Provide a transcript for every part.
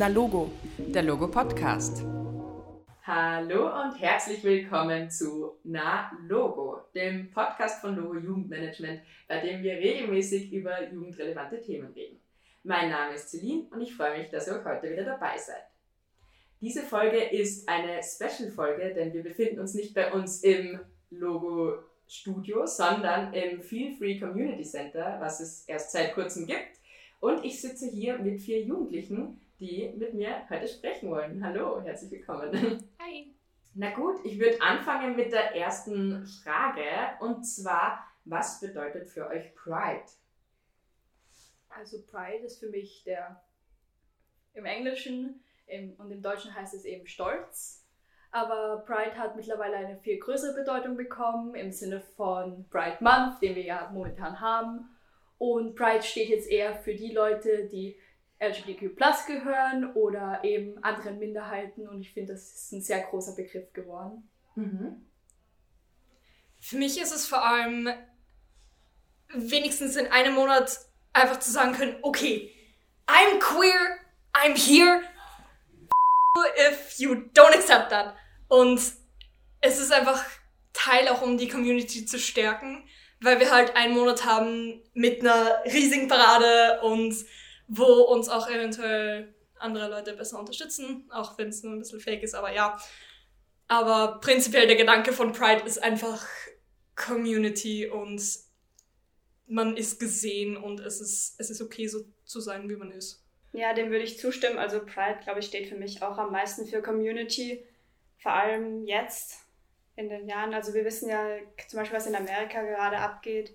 Na Logo, der Logo Podcast. Hallo und herzlich willkommen zu Na Logo, dem Podcast von Logo Jugendmanagement, bei dem wir regelmäßig über jugendrelevante Themen reden. Mein Name ist Celine und ich freue mich, dass ihr auch heute wieder dabei seid. Diese Folge ist eine Special-Folge, denn wir befinden uns nicht bei uns im Logo Studio, sondern im Feel Free Community Center, was es erst seit kurzem gibt. Und ich sitze hier mit vier Jugendlichen, die mit mir heute sprechen wollen. Hallo, herzlich willkommen. Hi. Na gut, ich würde anfangen mit der ersten Frage und zwar, was bedeutet für euch Pride? Also Pride ist für mich der im Englischen im, und im Deutschen heißt es eben Stolz. Aber Pride hat mittlerweile eine viel größere Bedeutung bekommen im Sinne von Pride Month, den wir ja momentan haben. Und Pride steht jetzt eher für die Leute, die LGBTQ gehören oder eben anderen Minderheiten. Und ich finde, das ist ein sehr großer Begriff geworden. Mhm. Für mich ist es vor allem wenigstens in einem Monat einfach zu sagen können, okay, I'm queer, I'm here, if you don't accept that. Und es ist einfach Teil auch, um die Community zu stärken, weil wir halt einen Monat haben mit einer riesigen Parade und wo uns auch eventuell andere Leute besser unterstützen, auch wenn es nur ein bisschen fake ist, aber ja. Aber prinzipiell der Gedanke von Pride ist einfach Community und man ist gesehen und es ist, es ist okay, so zu sein, wie man ist. Ja, dem würde ich zustimmen. Also Pride, glaube ich, steht für mich auch am meisten für Community, vor allem jetzt in den Jahren. Also wir wissen ja zum Beispiel, was in Amerika gerade abgeht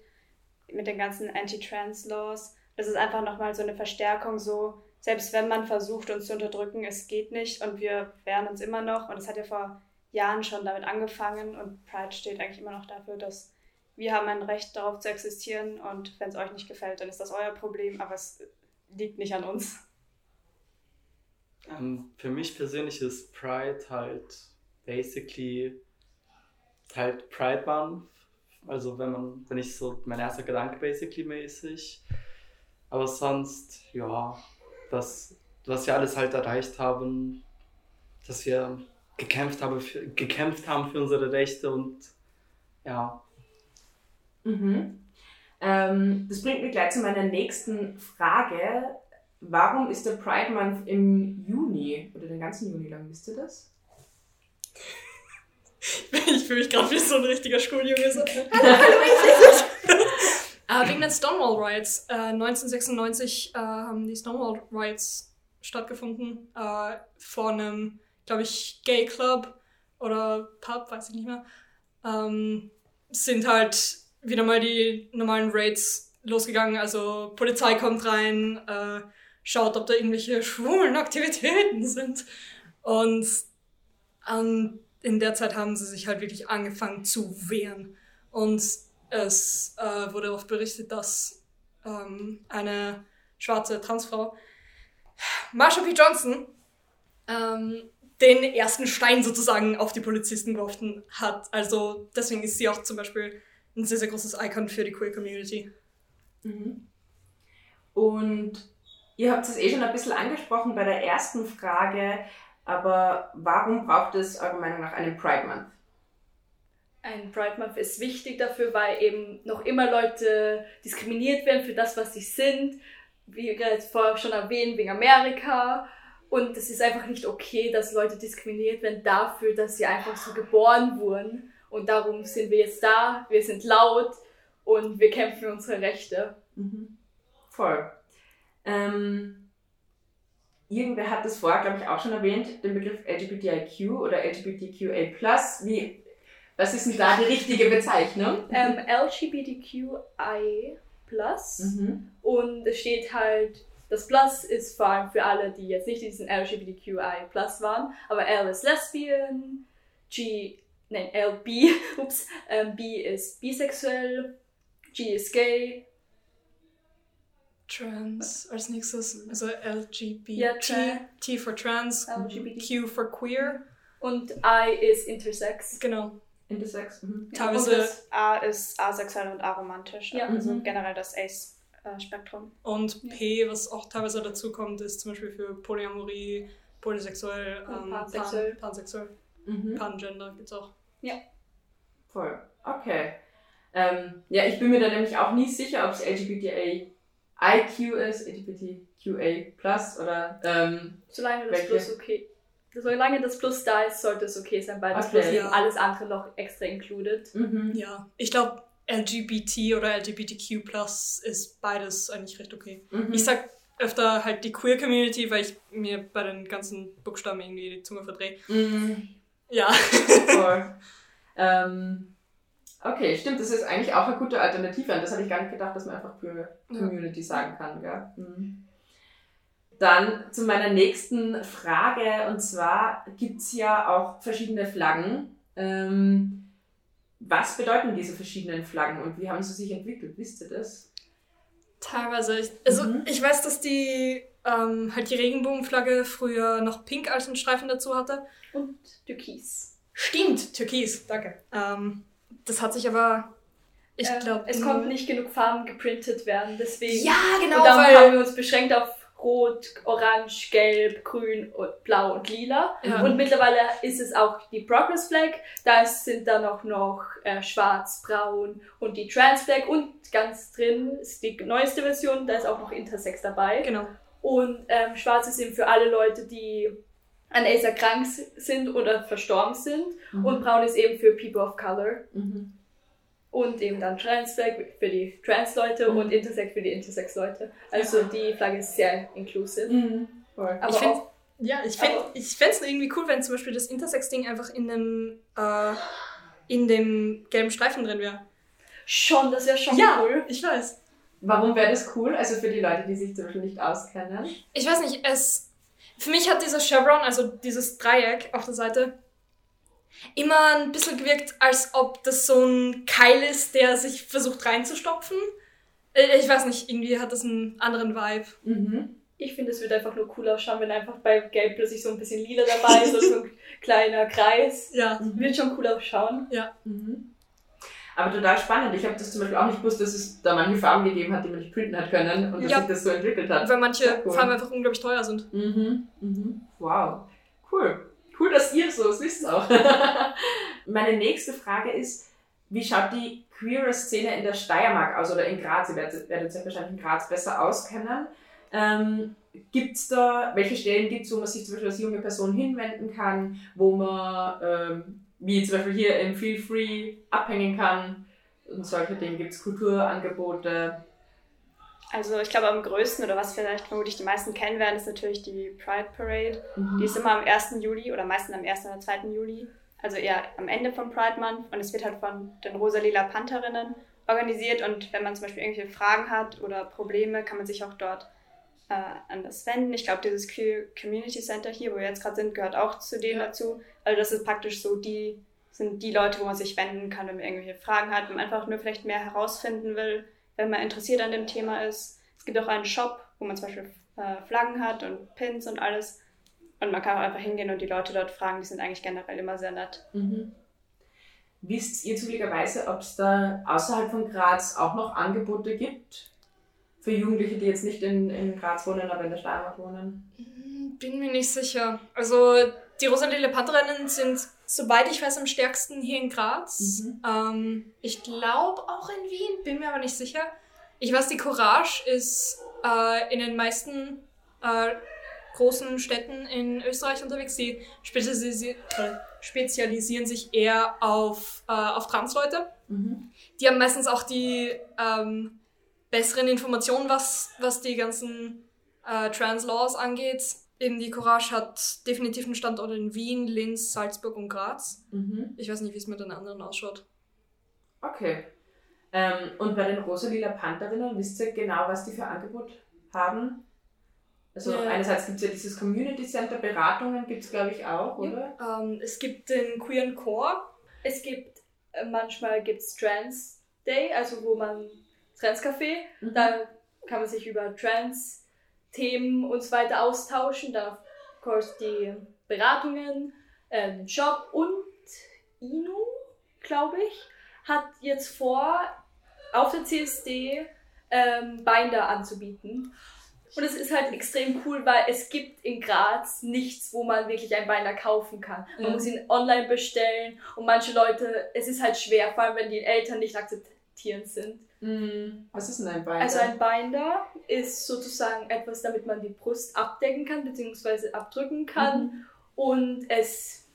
mit den ganzen Anti-Trans-Laws. Das ist einfach nochmal so eine Verstärkung, so selbst wenn man versucht, uns zu unterdrücken, es geht nicht und wir wehren uns immer noch. Und es hat ja vor Jahren schon damit angefangen und Pride steht eigentlich immer noch dafür, dass wir haben ein Recht darauf zu existieren und wenn es euch nicht gefällt, dann ist das euer Problem, aber es liegt nicht an uns. Ähm, für mich persönlich ist Pride halt basically halt Pride Month. Also wenn man, wenn ich so mein erster Gedanke basically mäßig. Aber sonst, ja, das, was wir alles halt erreicht haben, dass wir gekämpft haben für, gekämpft haben für unsere Rechte und ja. Mhm. Ähm, das bringt mich gleich zu meiner nächsten Frage. Warum ist der Pride Month im Juni oder den ganzen Juni lang? Wisst ihr das? Ich fühle mich gerade wie so ein richtiger Schuljunge. So. äh, wegen den Stonewall Riots. Äh, 1996 äh, haben die Stonewall Riots stattgefunden. Äh, vor einem, glaube ich, Gay Club oder Pub, weiß ich nicht mehr. Ähm, sind halt wieder mal die normalen Raids losgegangen. Also Polizei kommt rein, äh, schaut, ob da irgendwelche schwulen Aktivitäten sind. Und ähm, in der Zeit haben sie sich halt wirklich angefangen zu wehren. Und es äh, wurde oft berichtet, dass ähm, eine schwarze Transfrau, Marsha P. Johnson, ähm, den ersten Stein sozusagen auf die Polizisten geworfen hat. Also deswegen ist sie auch zum Beispiel ein sehr, sehr großes Icon für die Queer Community. Mhm. Und ihr habt es eh schon ein bisschen angesprochen bei der ersten Frage, aber warum braucht es eurer Meinung nach einen Pride Month? Ein Pride Month ist wichtig dafür, weil eben noch immer Leute diskriminiert werden für das, was sie sind. Wie gerade vorher schon erwähnt, wegen Amerika. Und es ist einfach nicht okay, dass Leute diskriminiert werden dafür, dass sie einfach so geboren wurden. Und darum sind wir jetzt da, wir sind laut und wir kämpfen für unsere Rechte. Mhm. Voll. Ähm, irgendwer hat das vorher, glaube ich, auch schon erwähnt, den Begriff LGBTIQ oder LGBTQA+. Wie, was ist denn da die richtige Bezeichnung? Ähm, LGBTQI+. Mhm. Und es steht halt, das Plus ist vor allem für alle, die jetzt nicht diesen LGBTQI+ waren, aber L ist Lesbian, G nein, LB, ups, ähm, B ist bisexuell, G ist gay. Trans als nächstes, also LGBT, Ja, T, T for trans, LGBT. Q for queer. Und I ist intersex. Genau. Intersex. Mhm. Und das A ist asexuell und aromantisch. Ja. Also Mhm. generell das Ace äh, Spektrum. Und Ja. P, was auch teilweise dazu kommt, ist zum Beispiel für Polyamorie, polysexuell, ähm, pansexuell. Pan, pansexuell, Mhm. Pangender gibt's auch. Voll. Okay. Ähm, ja, ich bin mir da nämlich auch nie sicher, ob es LGBTIQ ist, LGBTQA oder ähm, Solange das Welche? Plus okay Solange das Plus da ist, sollte es okay sein, weil das Okay. Plus eben Ja. alles andere noch extra included. mhm. Ja, ich glaube, LGBT oder LGBTQ ist beides eigentlich recht okay. Mhm. Ich sag öfter halt die Queer Community, weil ich mir bei den ganzen Buchstaben irgendwie die Zunge verdrehe. Mhm. Ja. Voll. ähm, okay, stimmt, das ist eigentlich auch eine gute Alternative. An das habe ich gar nicht gedacht, dass man einfach für Ja. Community sagen kann. Gell? Mhm. Dann zu meiner nächsten Frage. Und zwar gibt es ja auch verschiedene Flaggen. Ähm, was bedeuten diese verschiedenen Flaggen und wie haben sie sich entwickelt? Wisst ihr das? Teilweise. Ich, also Mhm. ich weiß, dass die ähm, halt die Regenbogenflagge früher noch pink als einen Streifen dazu hatte. Und Türkis. Stimmt, Türkis, danke. Ähm, das hat sich aber, ich Äh, glaube, es konnten nicht genug Farben geprintet werden, deswegen. Ja, genau, und dann weil haben wir uns beschränkt auf Rot, Orange, Gelb, Grün, Blau und Lila. Ja. Und mittlerweile ist es auch die Progress Flag. Da sind dann auch noch äh, Schwarz, Braun und die Trans Flag. Und ganz drin ist die neueste Version, da ist auch noch Intersex dabei. genau. Und ähm, Schwarz ist eben für alle Leute, die an AIDS erkrankt sind oder verstorben sind. Und Braun ist eben für People of Color. Mhm. Und eben dann Trans Flag für die Trans-Leute Mhm. und Intersex für die Intersex-Leute. Also die Flagge ist sehr inclusive. Mhm. Aber Ich find- auch, Ja, ich fände fänd's irgendwie cool, wenn zum Beispiel das Intersex-Ding einfach in dem, äh, in dem gelben Streifen drin wäre. schon, das wäre schon Ja. cool. Ich weiß. Warum wäre das cool? Also für die Leute, die sich zum Beispiel nicht auskennen. Ich weiß nicht, es. Für mich hat dieser Chevron, also dieses Dreieck auf der Seite, immer ein bisschen gewirkt, als ob das so ein Keil ist, der sich versucht reinzustopfen. Äh, Ich weiß nicht, irgendwie hat das einen anderen Vibe. Mhm. Ich finde, es wird einfach nur cool ausschauen, wenn einfach bei Gelb plötzlich so ein bisschen lila dabei ist, oder so ein kleiner Kreis. Ja. Wird schon cool ausschauen. Mhm. Aber total spannend. Ich habe das zum Beispiel auch nicht gewusst, dass es da manche Farben gegeben hat, die man nicht printen hat können und dass Ja. sich das so entwickelt hat. Weil manche cool. Farben einfach unglaublich teuer sind. Mhm. Mhm. Wow. Cool. Cool, dass ihr so wisst auch. Meine nächste Frage ist, wie schaut die queere Szene in der Steiermark aus oder in Graz? Ihr werdet, werdet euch wahrscheinlich in Graz besser auskennen. Ähm, gibt es da, welche Stellen gibt es, wo man sich zum Beispiel als junge Person hinwenden kann, wo man, ähm, wie zum Beispiel hier im Feel Free, abhängen kann? Und solche Dinge gibt es Kulturangebote. Also ich glaube am größten oder was vielleicht vermutlich die meisten kennen werden, ist natürlich die Pride Parade. Mhm. Die ist immer am 1. Juli oder meistens am 1. oder 2. Juli. Also eher am Ende von Pride Month und es wird halt von den Rosalila Pantherinnen organisiert und wenn man zum Beispiel irgendwelche Fragen hat oder Probleme, kann man sich auch dort äh, an das wenden. Ich glaube, dieses Queer Community Center hier, wo wir jetzt gerade sind, gehört auch zu denen Ja. dazu. Also das ist praktisch so die, sind die Leute, wo man sich wenden kann, wenn man irgendwelche Fragen hat, wenn man einfach nur vielleicht mehr herausfinden will, wenn man interessiert an dem Thema ist. Es gibt auch einen Shop, wo man zum Beispiel äh, Flaggen hat und Pins und alles. Und man kann auch einfach hingehen und die Leute dort fragen, die sind eigentlich generell immer sehr nett. Mhm. Wisst ihr zufälligerweise, ob es da außerhalb von Graz auch noch Angebote gibt? Für Jugendliche, die jetzt nicht in, in Graz wohnen, aber in der Steiermark wohnen? Hm, Bin mir nicht sicher. Also die Rosalile Pantherinnen sind, soweit ich weiß, am stärksten hier in Graz. Mhm. Ähm, ich glaube auch in Wien, bin mir aber nicht sicher. Ich weiß, die Courage ist äh, in den meisten äh, großen Städten in Österreich unterwegs. Die spezialisi äh, spezialisieren sich eher auf, äh, auf Transleute. Mhm. Die haben meistens auch die ähm, besseren Informationen, was, was die ganzen äh, Trans-Laws angeht. Eben die Courage hat definitiv einen Standort in Wien, Linz, Salzburg und Graz. Mhm. Ich weiß nicht, wie es mit den anderen ausschaut. Okay. Ähm, und bei den Rosalila Pantherinnen, wisst ihr genau, was die für Angebot haben? Also Ja. einerseits gibt es ja dieses Community Center, Beratungen gibt es glaube ich auch, oder? Ähm, es gibt den Queeren Core. Es gibt, äh, manchmal gibt's Trans Day, also wo man Trans-Café, Mhm. da kann man sich über Trans-Themen und so weiter austauschen. Dann, of course, die Beratungen, äh, Shop und Inu, glaube ich, hat jetzt vor, auf der CSD ähm, Binder anzubieten. Und es ist halt extrem cool, weil es gibt in Graz nichts, wo man wirklich einen Binder kaufen kann. Man Ja. muss ihn online bestellen und manche Leute, es ist halt schwer, vor allem wenn die Eltern nicht akzeptierend sind. Mhm. Was ist denn ein Binder? Also ein Binder ist sozusagen etwas, damit man die Brust abdecken kann, beziehungsweise abdrücken kann. Mhm. Und es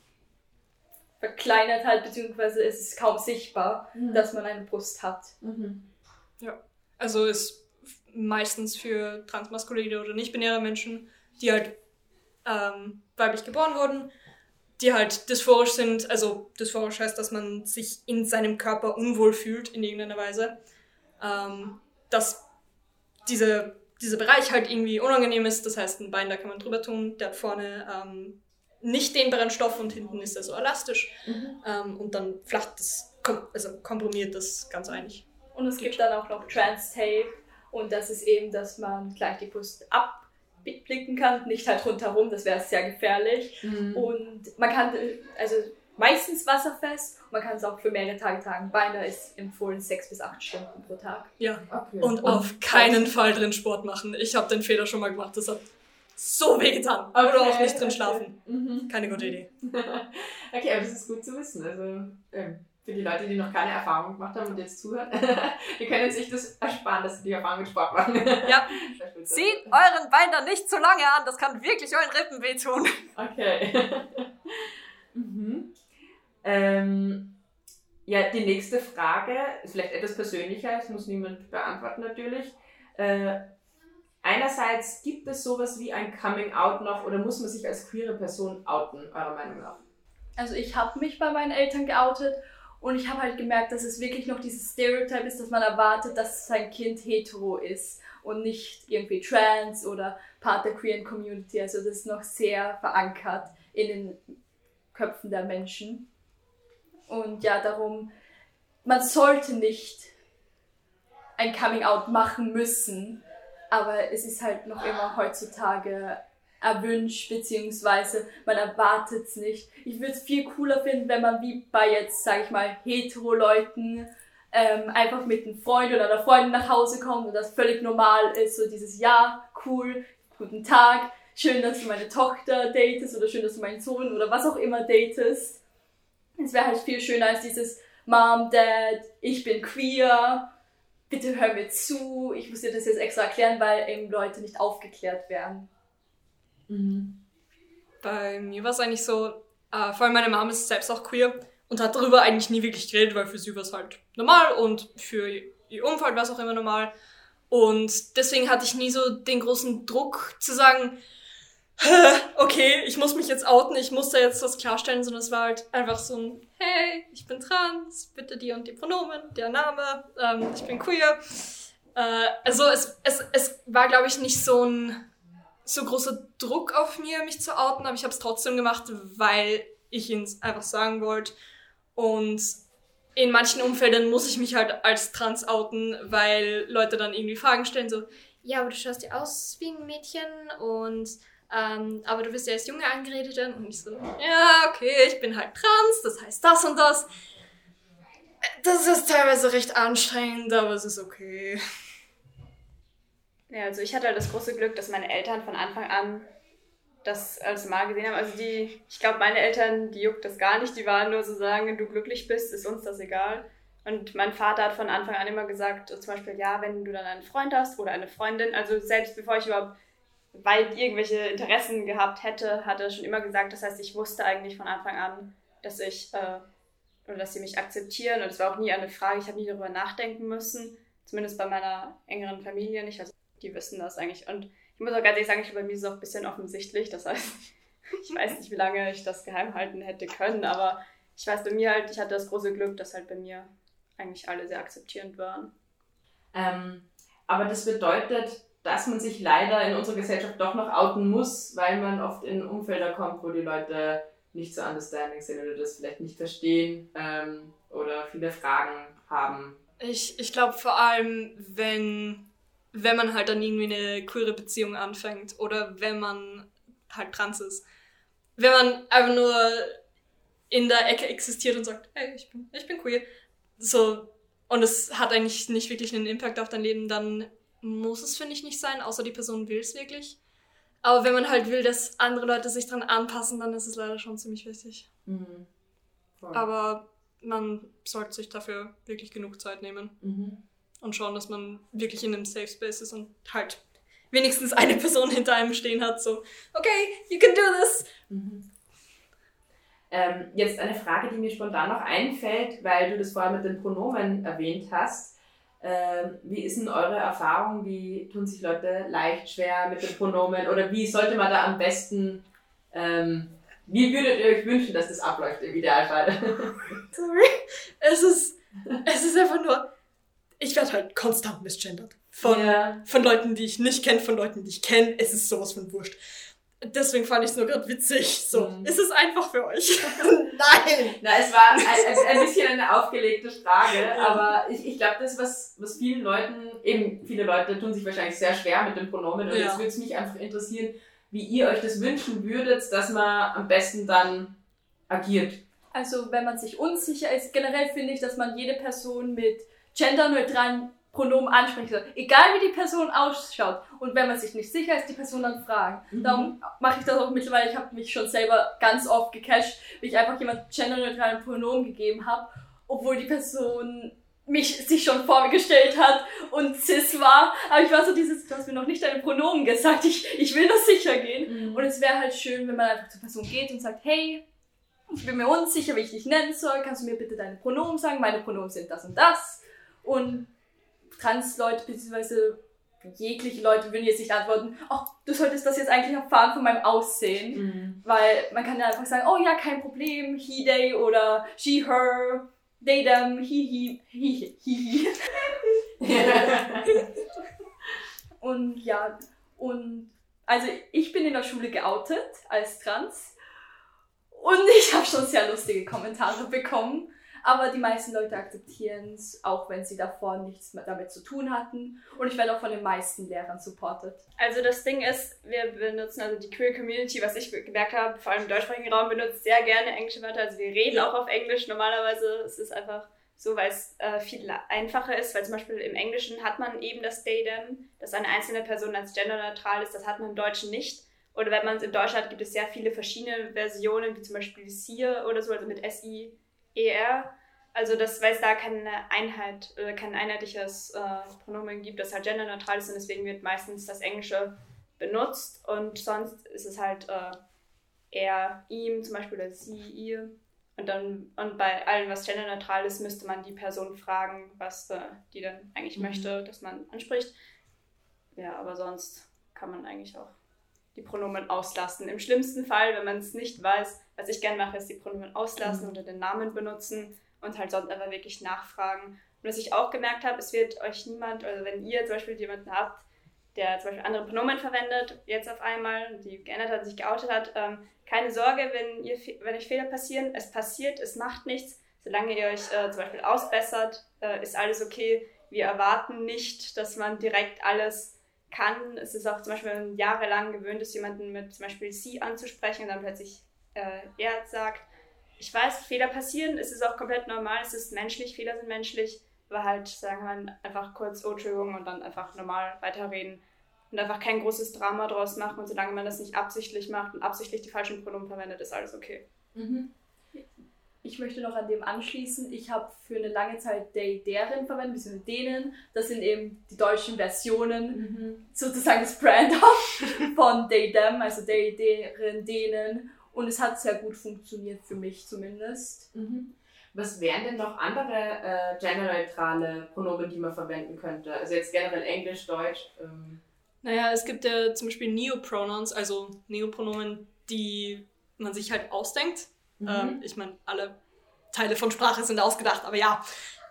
verkleinert halt, beziehungsweise es ist kaum sichtbar, Mhm. dass man eine Brust hat. Mhm. Also ist meistens für transmaskuline oder nicht-binäre Menschen, die halt ähm, weiblich geboren wurden, die halt dysphorisch sind. Also dysphorisch heißt, dass man sich in seinem Körper unwohl fühlt in irgendeiner Weise. Ähm, dass diese, dieser Bereich halt irgendwie unangenehm ist. Das heißt, ein Bein, da kann man drüber tun. Der hat vorne ähm, nicht dehnbaren Stoff und hinten ist er so elastisch. Mhm. Ähm, und dann flacht das, also komprimiert das Ganze eigentlich. Und es gibt dann auch noch Trans-Tape und das ist eben, dass man gleich die Brust abblicken kann, nicht halt rundherum, das wäre sehr gefährlich. Mhm. Und man kann, also meistens wasserfest, man kann es auch für mehrere Tage tragen. Beinahe ist empfohlen sechs bis acht Stunden pro Tag. Ja. Okay. Und auf keinen Fall drin Sport machen. Ich habe den Fehler schon mal gemacht. Das hat so weh getan. Oder auch nicht drin okay. schlafen. Mhm. Keine gute Idee. Okay, aber das ist gut zu wissen. Also ähm, für die Leute, die noch keine Erfahrung gemacht haben und jetzt zuhören, die können sich das ersparen, dass sie die Erfahrung mit Sport machen. Ja. Zieht euren Binder nicht zu lange an, das kann wirklich euren Rippen wehtun. Okay. mhm. ähm, ja, die nächste Frage ist vielleicht etwas persönlicher, das muss niemand beantworten natürlich. Äh, einerseits, gibt es sowas wie ein Coming Out noch oder muss man sich als queere Person outen, eurer Meinung nach? Also ich habe mich bei meinen Eltern geoutet und ich habe halt gemerkt, dass es wirklich noch dieses Stereotype ist, dass man erwartet, dass sein Kind hetero ist und nicht irgendwie trans oder Part der queeren Community. Also das ist noch sehr verankert in den Köpfen der Menschen. Und ja, darum, man sollte nicht ein Coming Out machen müssen, aber es ist halt noch immer heutzutage erwünscht, beziehungsweise man erwartet es nicht. Ich würde es viel cooler finden, wenn man wie bei jetzt, sag ich mal, hetero-Leuten ähm, einfach mit einem Freund oder einer Freundin nach Hause kommt und das völlig normal ist, so dieses Ja, cool, guten Tag, schön, dass du meine Tochter datest oder schön, dass du meinen Sohn oder was auch immer datest. Es wäre halt viel schöner als dieses Mom, Dad, ich bin queer, bitte hör mir zu. Ich muss dir das jetzt extra erklären, weil eben Leute nicht aufgeklärt werden. Bei mir war es eigentlich so, äh, vor allem meine Mom ist selbst auch queer und hat darüber eigentlich nie wirklich geredet, weil für sie war es halt normal und für ihr Umfeld war es auch immer normal. Und deswegen hatte ich nie so den großen Druck zu sagen, okay, ich muss mich jetzt outen, ich muss da jetzt was klarstellen, sondern es war halt einfach so ein, hey, ich bin trans, bitte die und die Pronomen, der Name, ähm, ich bin queer. Äh, also es, es, es war, glaube ich, nicht so ein so großer Druck auf mir, mich zu outen, aber ich habe es trotzdem gemacht, weil ich ihn einfach sagen wollte. Und in manchen Umfeldern muss ich mich halt als trans outen, weil Leute dann irgendwie Fragen stellen, so, ja, aber du schaust ja aus wie ein Mädchen und ähm, aber du bist ja als Junge angeredet und ich so, ja, okay, ich bin halt trans, das heißt das und das. Das ist teilweise recht anstrengend, aber es ist okay. Ja, also ich hatte halt das große Glück, dass meine Eltern von Anfang an das als mal gesehen haben. Also die, ich glaube, meine Eltern, die juckt das gar nicht. Die waren nur so sagen, wenn du glücklich bist, ist uns das egal. Und mein Vater hat von Anfang an immer gesagt, zum Beispiel, ja, wenn du dann einen Freund hast oder eine Freundin, also selbst bevor ich überhaupt weit irgendwelche Interessen gehabt hätte, hat er schon immer gesagt, das heißt, ich wusste eigentlich von Anfang an, dass ich, äh, oder dass sie mich akzeptieren und es war auch nie eine Frage, ich habe nie darüber nachdenken müssen, zumindest bei meiner engeren Familie nicht, also die wissen das eigentlich und ich muss auch ganz ehrlich sagen, ich, bei mir ist es auch ein bisschen offensichtlich, das heißt, ich weiß nicht, wie lange ich das geheim halten hätte können, aber ich weiß bei mir halt, ich hatte das große Glück, dass halt bei mir eigentlich alle sehr akzeptierend waren. Ähm, aber das bedeutet, dass man sich leider in unserer Gesellschaft doch noch outen muss, weil man oft in Umfelder kommt, wo die Leute nicht so understanding sind oder das vielleicht nicht verstehen ähm, oder viele Fragen haben. Ich, ich glaube vor allem, wenn, wenn man halt dann irgendwie eine queere Beziehung anfängt oder wenn man halt trans ist. Wenn man einfach nur in der Ecke existiert und sagt, hey, ich bin, ich bin queer. So, und es hat eigentlich nicht wirklich einen Impact auf dein Leben, dann muss es, finde ich, nicht sein, außer die Person will es wirklich. Aber wenn man halt will, dass andere Leute sich dran anpassen, dann ist es leider schon ziemlich wichtig. Mhm. Aber man sollte sich dafür wirklich genug Zeit nehmen Mhm. Und schauen, dass man wirklich in einem Safe Space ist und halt wenigstens eine Person hinter einem stehen hat, so, okay, you can do this. Mhm. Ähm, jetzt eine Frage, die mir spontan noch einfällt, weil du das vorher mit den Pronomen erwähnt hast. Ähm, wie ist denn eure Erfahrung? Wie tun sich Leute leicht, schwer mit den Pronomen? Oder wie sollte man da am besten, ähm, wie würdet ihr euch wünschen, dass das abläuft im Idealfall? Sorry. Es ist, es ist einfach nur, ich werde halt konstant misgendert. Von, Ja. von Leuten, die ich nicht kenne, von Leuten, die ich kenne. Es ist sowas von wurscht. Deswegen fand ich es nur gerade witzig. So, Mhm. es ist einfach für euch. Nein! Na, es war ein, ein, bisschen eine aufgelegte Frage, aber ich, ich glaube, das, was, was vielen Leuten, eben viele Leute tun sich wahrscheinlich sehr schwer mit den Pronomen und Ja. jetzt würde es mich einfach interessieren, wie ihr euch das wünschen würdet, dass man am besten dann agiert. Also wenn man sich unsicher ist, generell finde ich, dass man jede Person mit genderneutralen Pronomen ansprechen soll. Egal wie die Person ausschaut. Und wenn man sich nicht sicher ist, die Person dann fragen. Mhm. Darum mache ich das auch mittlerweile. Ich habe mich schon selber ganz oft gecasht, wie ich einfach jemand genderneutralen Pronomen gegeben habe, obwohl die Person mich sich schon vor mir gestellt hat und cis war. Aber ich war so dieses, du hast mir noch nicht deine Pronomen gesagt, ich, ich will nur sicher gehen. Und es wäre halt schön, wenn man einfach zur Person geht und sagt, hey, ich bin mir unsicher, wie ich dich nennen soll. Kannst du mir bitte deine Pronomen sagen? Meine Pronomen sind das und das. Und Trans-Leute bzw. jegliche Leute würden jetzt nicht antworten, oh, du solltest das jetzt eigentlich erfahren von meinem Aussehen. Mhm. Weil man kann ja einfach sagen, oh ja, kein Problem, he, they oder she, her, they, them, he, he, he, he, he. Und ja, und also ich bin in der Schule geoutet als trans und ich habe schon sehr lustige Kommentare bekommen, aber die meisten Leute akzeptieren es, auch wenn sie davor nichts mehr damit zu tun hatten und ich werde auch von den meisten Lehrern supported. Also das Ding ist, wir benutzen also die Queer Community, was ich gemerkt habe, vor allem im deutschsprachigen Raum benutzt sehr gerne englische Wörter. Also wir reden auch auf Englisch normalerweise. Es ist einfach so, weil es äh, viel einfacher ist, weil zum Beispiel im Englischen hat man eben das them, dass eine einzelne Person als genderneutral ist. Das hat man im Deutschen nicht. Oder wenn man es im Deutschen hat, gibt es sehr viele verschiedene Versionen, wie zum Beispiel SIR oder so, also mit S-I-E-R. Also das, weil es da keine Einheit, äh, kein einheitliches äh, Pronomen gibt, das halt genderneutral ist und deswegen wird meistens das Englische benutzt und sonst ist es halt äh, er, ihm zum Beispiel oder sie, ihr. Und dann, und bei allem, was genderneutral ist, müsste man die Person fragen, was äh, die dann eigentlich Mhm. möchte, dass man anspricht. Ja, aber sonst kann man eigentlich auch die Pronomen auslassen. Im schlimmsten Fall, wenn man es nicht weiß, was ich gerne mache, ist die Pronomen auslassen Mhm. oder den Namen benutzen und halt sonst einfach wirklich nachfragen. Und was ich auch gemerkt habe, es wird euch niemand, also wenn ihr zum Beispiel jemanden habt, der zum Beispiel andere Pronomen verwendet, jetzt auf einmal, die geändert hat, sich geoutet hat, ähm, keine Sorge, wenn, ihr, wenn euch Fehler passieren, es passiert, es macht nichts. Solange ihr euch äh, zum Beispiel ausbessert, äh, ist alles okay. Wir erwarten nicht, dass man direkt alles kann. Es ist auch zum Beispiel, jahrelang gewöhnt ist, jemanden mit zum Beispiel sie anzusprechen und dann plötzlich äh, er sagt, ich weiß, Fehler passieren, es ist auch komplett normal, es ist menschlich, Fehler sind menschlich, aber halt sagen wir einfach kurz, oh, Entschuldigung, und dann einfach normal weiterreden und einfach kein großes Drama draus machen und solange man das nicht absichtlich macht und absichtlich die falschen Pronomen verwendet, ist alles okay. Mhm. Ich möchte noch an dem anschließen. Ich habe für eine lange Zeit they, deren verwendet, beziehungsweise denen. Das sind eben die deutschen Versionen, Mhm. sozusagen das Brand of von they, them, also they, deren, denen. Und es hat sehr gut funktioniert für mich zumindest. Mhm. Was wären denn noch andere äh, genderneutrale Pronomen, die man verwenden könnte? Also jetzt generell Englisch, Deutsch. Ähm. Naja, es gibt ja zum Beispiel Neopronouns, also Neopronomen, die man sich halt ausdenkt. Mhm. Ähm, ich meine, alle Teile von Sprache sind ausgedacht, aber ja,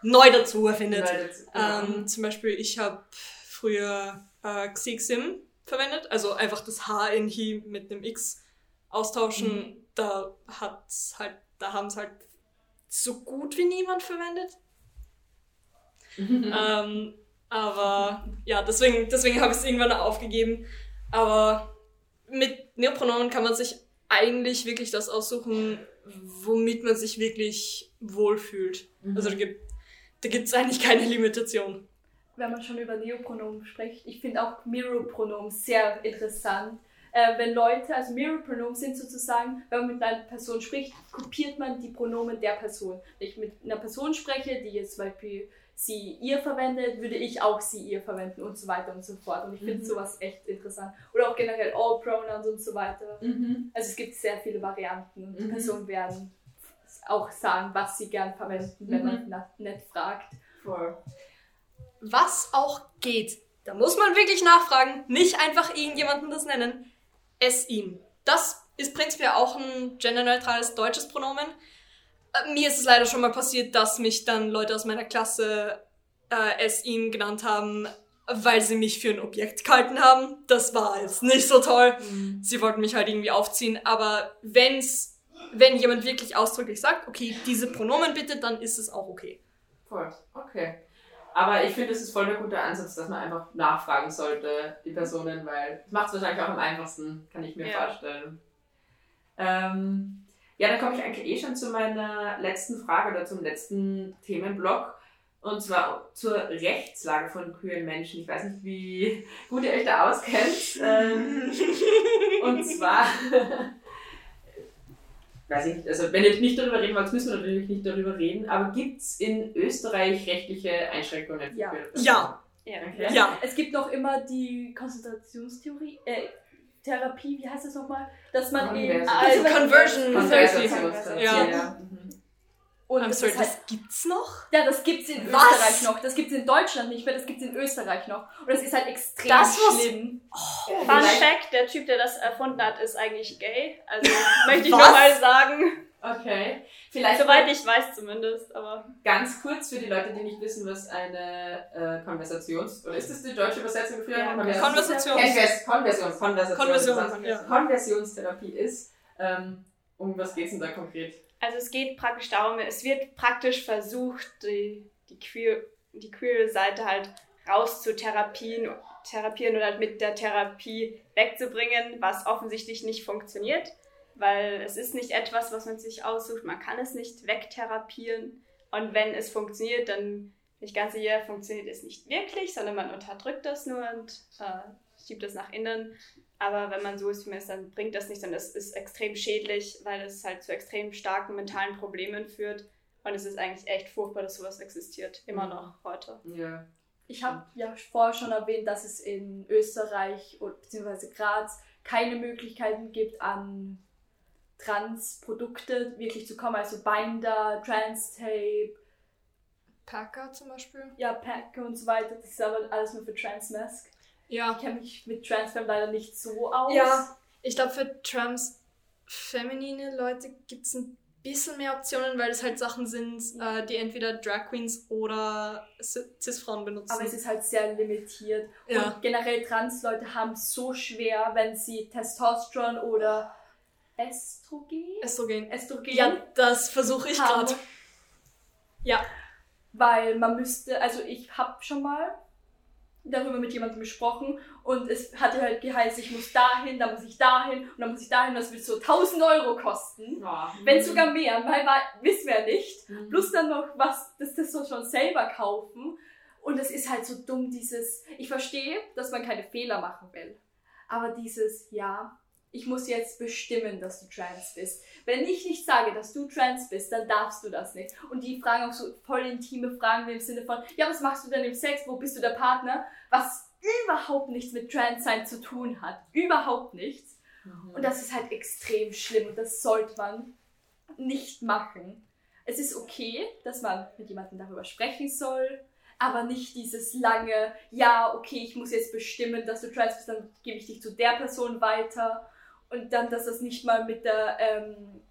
neu dazu erfindet. Weil das- genau. Ähm, zum Beispiel, ich habe früher äh, Xixim verwendet, also einfach das H in He mit einem X austauschen. Da hat's halt, da haben es halt so gut wie niemand verwendet. Mhm. Ähm, aber ja, deswegen, deswegen habe ich es irgendwann aufgegeben. Aber mit Neopronomen kann man sich eigentlich wirklich das aussuchen, womit man sich wirklich wohlfühlt. Mhm. Also da gibt Da gibt es eigentlich keine Limitation. wenn man schon über Neopronomen spricht, ich finde auch Mirror-Pronomen sehr interessant. Äh, wenn Leute, also Mirror-Pronomen sind sozusagen, wenn man mit einer Person spricht, kopiert man die Pronomen der Person. Wenn ich mit einer Person spreche, die jetzt zum Beispiel sie ihr verwendet, würde ich auch sie ihr verwenden und so weiter und so fort. Und ich finde Mhm. sowas echt interessant. Oder auch generell All Pronouns und so weiter. Mhm. Also es gibt sehr viele Varianten und die Mhm. Personen werden auch sagen, was sie gern verwenden, wenn Mhm. man na- nett fragt. Voll. Was auch geht. Da muss man wirklich nachfragen, nicht einfach irgendjemanden das nennen. Es, ihm. Das ist prinzipiell auch ein genderneutrales deutsches Pronomen. Äh, mir ist es leider schon mal passiert, dass mich dann Leute aus meiner Klasse äh, es, ihm genannt haben, weil sie mich für ein Objekt gehalten haben. Das war jetzt nicht so toll. Sie wollten mich halt irgendwie aufziehen, aber wenn's, wenn jemand wirklich ausdrücklich sagt, okay, diese Pronomen bitte, dann ist es auch okay. Voll. Okay. Aber ich finde, es ist voll der gute Ansatz, dass man einfach nachfragen sollte, die Personen, weil es macht es wahrscheinlich auch am einfachsten, kann ich mir Ja. vorstellen. Ähm, ja, dann komme ich eigentlich eh schon zu meiner letzten Frage oder zum letzten Themenblock. Und zwar zur Rechtslage von queeren Menschen. Ich weiß nicht, wie gut ihr euch da auskennt. Ähm, und zwar, weiß ich nicht, also wenn ihr nicht darüber reden wollt, müssen wir natürlich nicht darüber reden, aber gibt es in Österreich rechtliche Einschränkungen? für Ja. Personen? Ja, Ja. Okay. ja. Es gibt noch immer die Konzentrationstheorie, äh, Therapie, wie heißt das nochmal? Dass man eben. Conversion. Also, Conversion Konversationstherapie. Ja. ja. Mhm. Und I'm das sorry, halt, das gibt's noch? ja, das gibt's in Was? Österreich noch. Das gibt's in Deutschland nicht mehr, das gibt's in Österreich noch. Und das ist halt extrem Das was- schlimm. Fun Vielleicht- Fact, der Typ, der das erfunden hat, ist eigentlich gay. Also möchte ich Was? nur mal sagen. Okay. Vielleicht Soweit ich weiß zumindest, aber ganz kurz für die Leute, die nicht wissen, was eine äh, Konversations... Oder ist das die deutsche Übersetzung für Ja, Konversation. Konvers Konversions, Konversations, Konversion, ja. Konversionstherapie ist. Ähm, um was geht's denn da konkret? Also es geht praktisch darum, es wird praktisch versucht, die, die, queer, die queere Seite halt rauszutherapien therapieren oder halt mit der Therapie wegzubringen, was offensichtlich nicht funktioniert, weil es ist nicht etwas, was man sich aussucht, man kann es nicht wegtherapieren. Und wenn es funktioniert, dann bin ich ganz sicher, funktioniert es nicht wirklich, sondern man unterdrückt das nur und äh, schiebt es nach innen. Aber wenn man so ist, wie man ist, dann bringt das nichts und das ist extrem schädlich, weil es halt zu extrem starken mentalen Problemen führt. Und es ist eigentlich echt furchtbar, dass sowas existiert. Immer Mhm. noch heute. Ja. Ich habe ja vorher schon erwähnt, dass es in Österreich beziehungsweise Graz keine Möglichkeiten gibt, an Transprodukte wirklich zu kommen. Also Binder, Transtape, Packer zum Beispiel. ja, Pack und so weiter. Das ist aber alles nur für Transmask. Ja. Ich kenne mich mit Transfem leider nicht so aus. Ja, ich glaube, für trans feminine Leute gibt es ein bisschen mehr Optionen, weil es halt Sachen sind, äh, die entweder Drag Queens oder Cis- Cis-Frauen benutzen. Aber es ist halt sehr limitiert. Ja. Und generell Trans-Leute haben es so schwer, wenn sie Testosteron oder Östrogen, Östrogen. Östrogen Ja, das versuche ich gerade. Ja. Weil man müsste, also ich habe schon mal darüber mit jemandem gesprochen und es hatte halt geheißen, ich muss dahin, dann muss ich dahin und dann muss ich dahin, das wird so 1000 Euro kosten. Ja. Wenn sogar mehr, weil war, wissen wir nicht. Mhm. Plus dann noch was, das das so schon selber kaufen. Und es ist halt so dumm, dieses, ich verstehe, dass man keine Fehler machen will. Aber dieses, ja, ich muss jetzt bestimmen, dass du trans bist. Wenn ich nicht sage, dass du trans bist, dann darfst du das nicht. Und die fragen auch so voll intime Fragen im Sinne von, ja, was machst du denn im Sex? Wo bist du der Partner? Was überhaupt nichts mit Transsein zu tun hat. Überhaupt nichts. Mhm. Und das ist halt extrem schlimm und das sollte man nicht machen. Es ist okay, dass man mit jemandem darüber sprechen soll, aber nicht dieses lange, ja, okay, ich muss jetzt bestimmen, dass du trans bist, dann gebe ich dich zu der Person weiter und dann, dass das nicht mal mit der, ähm,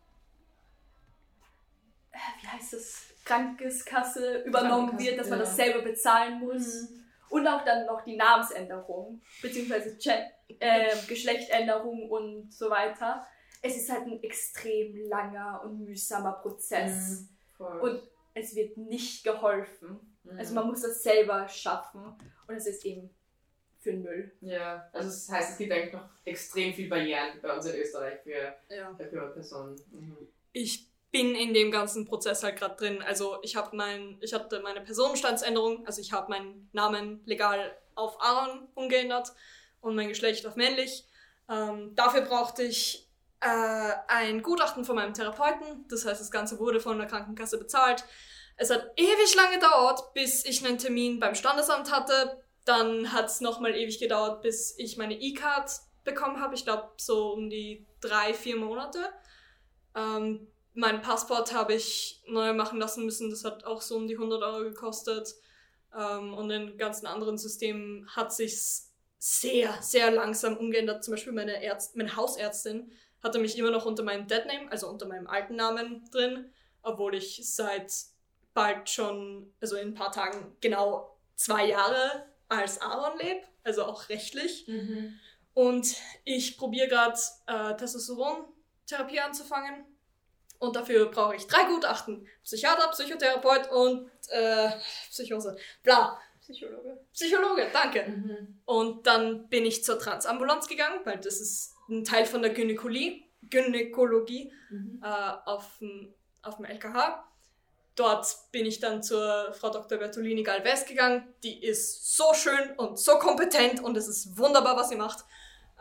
äh, wie heißt das, Krankenkasse übernommen Krankenkasse, wird, dass man ja. das selber bezahlen muss. Und auch dann noch die Namensänderung, beziehungsweise Gen äh, Geschlechtänderung und so weiter. Es ist halt ein extrem langer und mühsamer Prozess. Mhm. Und es wird nicht geholfen. Mhm. Also man muss das selber schaffen. Und es ist eben für den Müll. Ja, also das heißt, es gibt eigentlich noch extrem viel Barrieren bei uns in Österreich für, Ja. für Personen. Mhm. Ich bin in dem ganzen Prozess halt gerade drin. Also ich habe mein, ich hatte meine Personenstandsänderung, also ich habe meinen Namen legal auf Aaron umgeändert und mein Geschlecht auf männlich. Ähm, dafür brauchte ich äh, ein Gutachten von meinem Therapeuten. Das heißt, das Ganze wurde von der Krankenkasse bezahlt. Es hat ewig lange gedauert, bis ich einen Termin beim Standesamt hatte. Dann hat es nochmal ewig gedauert, bis ich meine E-Card bekommen habe. Ich glaube, so um die drei, vier Monate. Ähm, mein Passport habe ich neu machen lassen müssen. Das hat auch so um die 100 Euro gekostet. Ähm, und in ganzen anderen Systemen hat sich sehr, sehr langsam umgeändert. Zum Beispiel meine, Ärzt meine Hausärztin hatte mich immer noch unter meinem Deadname, also unter meinem alten Namen drin, obwohl ich seit bald schon, also in ein paar Tagen genau zwei Jahre als Aaron lebe, also auch rechtlich. Mhm. Und ich probiere gerade äh, Testosteron-Therapie anzufangen. Und dafür brauche ich drei Gutachten. Psychiater, Psychotherapeut und äh, Psychose. Bla. Psychologe. Psychologe, danke. Mhm. Und dann bin ich zur Transambulanz gegangen, weil das ist ein Teil von der Gynäkologie, Gynäkologie Mhm. äh, auf, dem, auf dem LKH. Dort bin ich dann zur Frau Dr. Bertolini Galvez gegangen. Die ist so schön und so kompetent und es ist wunderbar, was sie macht.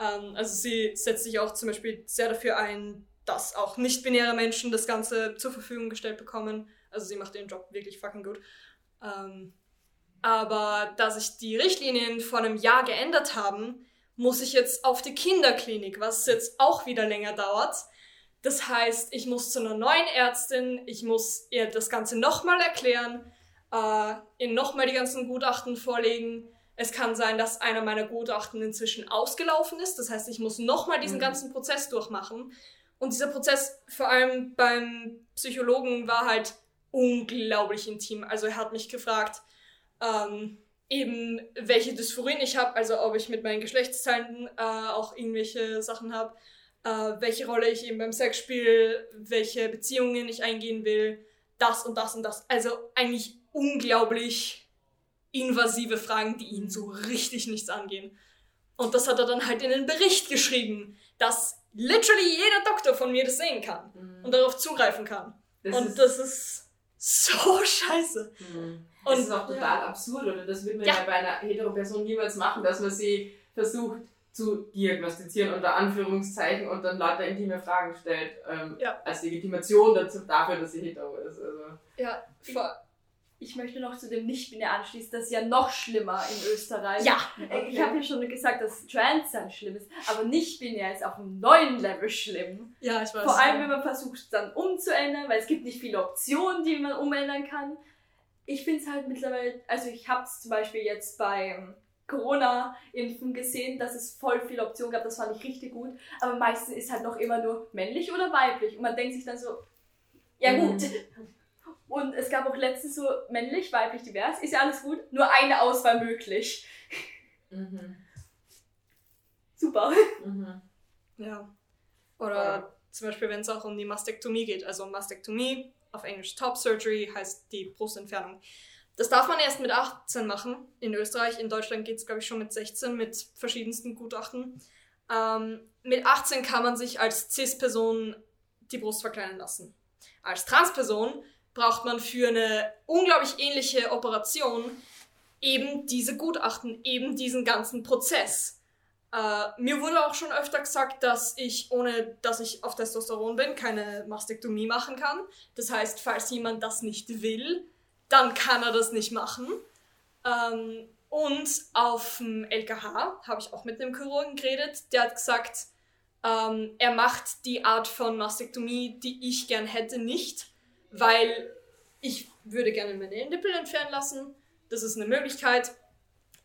Ähm, also sie setzt sich auch zum Beispiel sehr dafür ein, dass auch nicht-binäre Menschen das Ganze zur Verfügung gestellt bekommen. Also sie macht ihren Job wirklich fucking gut. Ähm, aber da sich die Richtlinien vor einem Jahr geändert haben, muss ich jetzt auf die Kinderklinik, was jetzt auch wieder länger dauert. Das heißt, ich muss zu einer neuen Ärztin, ich muss ihr das Ganze nochmal erklären, äh, ihr nochmal die ganzen Gutachten vorlegen. Es kann sein, dass einer meiner Gutachten inzwischen ausgelaufen ist. Das heißt, ich muss nochmal diesen Mhm. ganzen Prozess durchmachen. Und dieser Prozess, vor allem beim Psychologen, war halt unglaublich intim. Also er hat mich gefragt, ähm, eben welche Dysphorien ich habe, also ob ich mit meinen Geschlechtsteilen äh, auch irgendwelche Sachen habe, äh, welche Rolle ich eben beim Sex spiele, welche Beziehungen ich eingehen will, das und das und das. Also eigentlich unglaublich invasive Fragen, die ihn so richtig nichts angehen. Und das hat er dann halt in den Bericht geschrieben, dass literally jeder Doktor von mir das sehen kann Mhm. und darauf zugreifen kann. Das und ist, das ist so scheiße. Mhm. Und- das ist auch total absurd, oder? Das würde man ja. Ja. bei einer Hetero-Person niemals machen, dass man sie versucht zu diagnostizieren, unter Anführungszeichen, und dann lauter intime Fragen stellt, ähm, Ja. als Legitimation dazu, dafür, dass sie hetero ist. Also, Ja, vor, Ich möchte noch zu dem Nicht-Binär anschließen, das ist ja noch schlimmer in Österreich. ja, Äh, Ich habe ja schon gesagt, dass Trans-Sein schlimm ist, aber Nicht-Binär ist auf einem neuen Level schlimm. ja, ich weiß. Vor allem, wenn man versucht, es dann umzuändern, weil es gibt nicht viele Optionen, die man umändern kann. Ich finde es halt mittlerweile, also ich habe es zum Beispiel jetzt beim Corona-Impfen gesehen, dass es voll viele Optionen gab, das fand ich richtig gut. Aber meistens ist halt noch immer nur männlich oder weiblich. Und man denkt sich dann so, ja Mhm. gut. Und es gab auch letztens so männlich, weiblich, divers, ist ja alles gut, nur eine Auswahl möglich. mhm. Super. Mhm. Ja. Oder zum Beispiel, wenn es auch um die Mastektomie geht. Also Mastektomie, auf Englisch Top Surgery, heißt die Brustentfernung. Das darf man erst mit 18 machen in Österreich. In Deutschland geht es, glaube ich, schon mit 16 mit verschiedensten Gutachten. Ähm, mit 18 kann man sich als Cis-Person die Brust verkleinern lassen. Als Transperson braucht man für eine unglaublich ähnliche Operation eben diese Gutachten, eben diesen ganzen Prozess. Äh, mir wurde auch schon öfter gesagt, dass ich, ohne dass ich auf Testosteron bin, keine Mastektomie machen kann. Das heißt, falls jemand das nicht will, dann kann er das nicht machen. Ähm, und auf dem LKH habe ich auch mit einem Chirurgen geredet, der hat gesagt, ähm, er macht die Art von Mastektomie, die ich gern hätte, nicht, weil ich würde gerne meine Nippel entfernen lassen. Das ist eine Möglichkeit.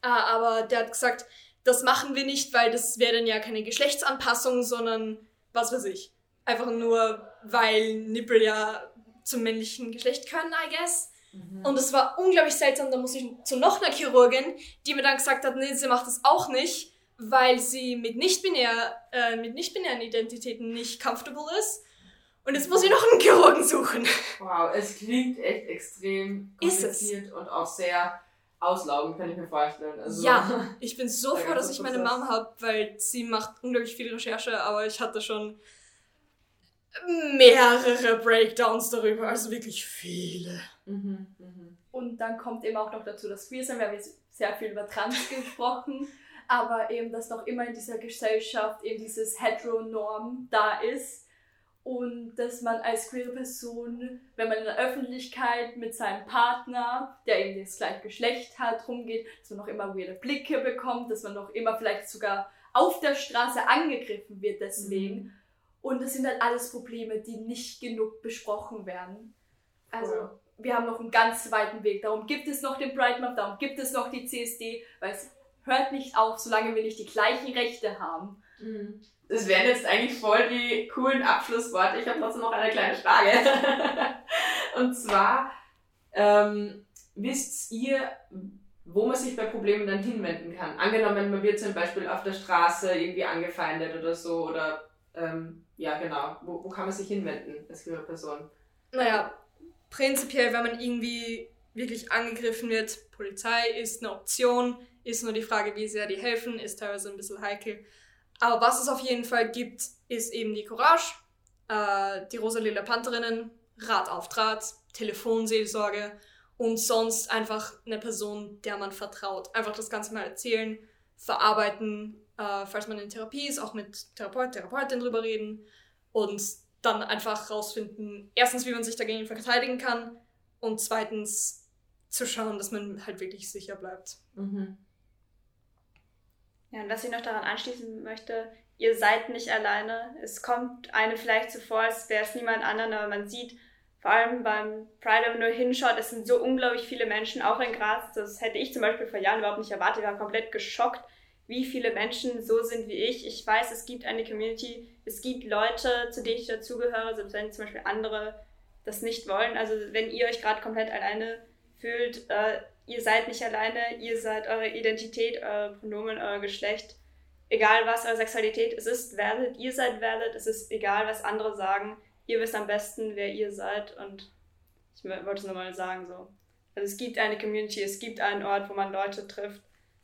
Äh, aber der hat gesagt, das machen wir nicht, weil das wäre dann ja keine Geschlechtsanpassung, sondern was weiß ich. Einfach nur, weil Nippel ja zum männlichen Geschlecht können, I guess. Mhm. Und es war unglaublich seltsam. Da muss ich zu noch einer Chirurgin, die mir dann gesagt hat, nee, sie macht das auch nicht, weil sie mit nicht-binär, äh, mit nicht-binären Identitäten nicht comfortable ist. Und jetzt muss ich noch einen Chirurgen suchen. Wow, es klingt echt extrem kompliziert und auch sehr auslaugend, kann ich mir vorstellen. Also, Ja, ich bin so froh, dass ich meine. Mom habe, weil sie macht unglaublich viel Recherche, aber ich hatte schon mehrere Breakdowns darüber, also wirklich viele. Mhm, mhm. Und dann kommt eben auch noch dazu das Queersein. Wir haben jetzt sehr viel über Trans gesprochen, aber eben, dass noch immer in dieser Gesellschaft eben dieses Heteronorm da ist und dass man als queere Person, wenn man in der Öffentlichkeit mit seinem Partner, der eben das gleiche Geschlecht hat, rumgeht, dass man noch immer weirde Blicke bekommt, dass man noch immer vielleicht sogar auf der Straße angegriffen wird deswegen. Mhm. Und das sind halt alles Probleme, die nicht genug besprochen werden. Also, Voll. Wir haben noch einen ganz weiten Weg. Darum gibt es noch den Pride Month, darum gibt es noch die CSD, weil es hört nicht auf, solange wir nicht die gleichen Rechte haben. Mhm. Das wären jetzt eigentlich voll die coolen Abschlussworte. Ich habe trotzdem noch eine kleine Frage. Und zwar, ähm, wisst ihr, wo man sich bei Problemen dann hinwenden kann? Angenommen, man wird zum Beispiel auf der Straße irgendwie angefeindet oder so, oder ähm, ja, genau. Wo, wo kann man sich hinwenden als queere Person? Naja, prinzipiell, wenn man irgendwie wirklich angegriffen wird, Polizei ist eine Option, ist nur die Frage, wie sehr die helfen, ist teilweise ein bisschen heikel. Aber was es auf jeden Fall gibt, ist eben die Courage, äh, die Rosalila Pantherinnen, Rat auf Draht, Telefonseelsorge und sonst einfach eine Person, der man vertraut. Einfach das Ganze mal erzählen, verarbeiten, äh, falls man in Therapie ist, auch mit Therapeut, Therapeutin drüber reden und dann einfach rausfinden, erstens, wie man sich dagegen verteidigen kann und zweitens zu schauen, dass man halt wirklich sicher bleibt. Mhm. Ja, und was ich noch daran anschließen möchte, ihr seid nicht alleine. Es kommt einem vielleicht so vor, als wäre es niemand anderen, aber man sieht, vor allem beim Pride, wenn man nur hinschaut, es sind so unglaublich viele Menschen, auch in Graz. Das hätte ich zum Beispiel vor Jahren überhaupt nicht erwartet. Ich war komplett geschockt, wie viele Menschen so sind wie ich. Ich weiß, es gibt eine Community, es gibt Leute, zu denen ich dazugehöre, selbst wenn zum Beispiel andere das nicht wollen. Also wenn ihr euch gerade komplett alleine fühlt, äh, ihr seid nicht alleine, ihr seid eure Identität, euer Pronomen, euer Geschlecht, egal was eure Sexualität, es ist valid, ihr seid valid, es ist egal, was andere sagen, ihr wisst am besten, wer ihr seid und ich wollte es nochmal sagen so. Also es gibt eine Community, es gibt einen Ort, wo man Leute trifft.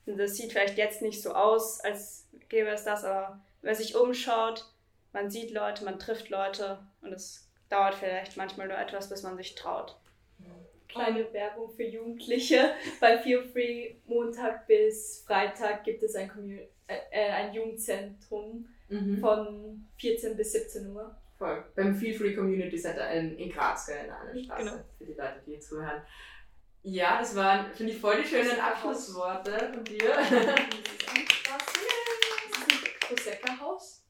Und das sieht vielleicht jetzt nicht so aus, als gäbe es das, aber wenn man sich umschaut, man sieht Leute, man trifft Leute und es dauert vielleicht manchmal nur etwas, bis man sich traut. Kleine Werbung für Jugendliche. Bei Feel Free Montag bis Freitag gibt es ein, Commu äh, äh, ein Jugendzentrum Mhm. von 14 bis 17 Uhr. Voll. Beim Feel Free Community Center in, in Graz, gell, in der Annenstraße, Genau. für die Leute, die zuhören. Ja, das waren, finde ich, voll die schönen Abschlussworte von dir. Prosecco-Haus?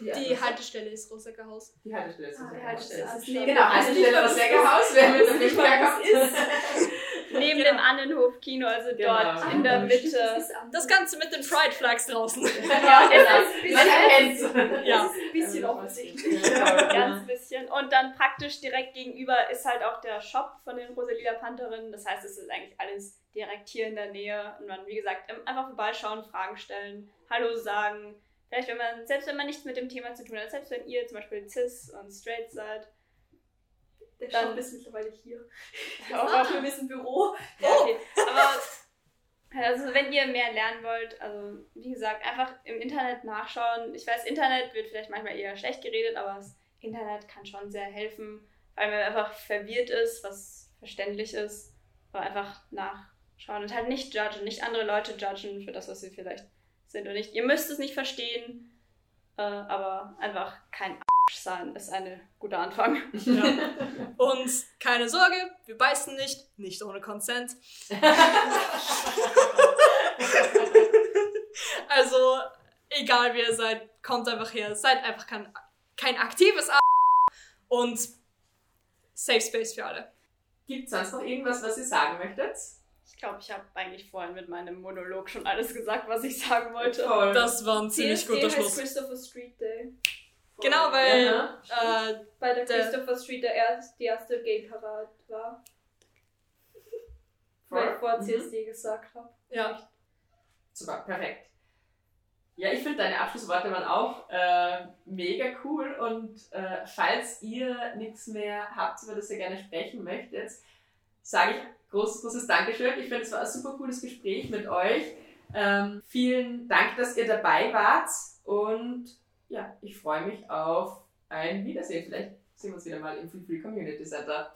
Die Haltestelle ist Rosecker Haus. Die Haltestelle ist Ah, das die Haltestelle. Das ist Genau, Haltestelle das Säckerhaus, wer mit dem was Licht es Neben Genau. dem Annenhof-Kino, also Genau. dort in der Mitte. Das Ganze mit den Pride Flags draußen. Ja, ist Man ein erkennt's. Ja. Das ist ein bisschen Ja, offensichtlich. Ja. Ganz bisschen. Und dann praktisch direkt gegenüber ist halt auch der Shop von den Rosalila Pantherinnen. Das heißt, es ist eigentlich alles direkt hier in der Nähe. Und man, wie gesagt, einfach vorbeischauen, Fragen stellen, Hallo sagen. Vielleicht, wenn man, selbst wenn man nichts mit dem Thema zu tun hat, selbst wenn ihr zum Beispiel cis und straight seid. Der Dann- Shop ist mittlerweile hier. Oh Ah, Gott. wir müssen ein Büro. Ja, okay. Aber also wenn ihr mehr lernen wollt, also wie gesagt, einfach im Internet nachschauen. Ich weiß, Internet wird vielleicht manchmal eher schlecht geredet, aber das Internet kann schon sehr helfen, weil man einfach verwirrt ist, was verständlich ist. Aber einfach nachschauen und halt nicht judgen, nicht andere Leute judgen für das, was sie vielleicht sind oder nicht. Ihr müsst es nicht verstehen, äh, aber einfach kein sein ist ein guter Anfang. Ja. Und keine Sorge, wir beißen nicht, nicht ohne Consent. also, egal wie ihr seid, kommt einfach her. Seid einfach kein, kein aktives A und Safe Space für alle. Gibt es sonst noch irgendwas, was ihr sagen möchtet? Ich glaube, ich habe eigentlich vorhin mit meinem Monolog schon alles gesagt, was ich sagen wollte. Voll. Das war ein ziemlich CSD guter Schluss. Christopher Street Day. Genau, weil Ja, äh, Bei der Der- Christopher Street der erst, die erste Gay-Parade war. Weil ich vor Mhm. CSD gesagt habe. ja, Super, perfekt. Ja, ich finde deine Abschlussworte waren auch äh, mega cool und äh, falls ihr nichts mehr habt, über das ihr gerne sprechen möchtet, sage ich großes, großes Dankeschön. Ich finde, es war ein super cooles Gespräch mit euch. Ähm, vielen Dank, dass ihr dabei wart und ja, ich freue mich auf ein Wiedersehen. Vielleicht sehen wir uns wieder mal im Free Free Community Center.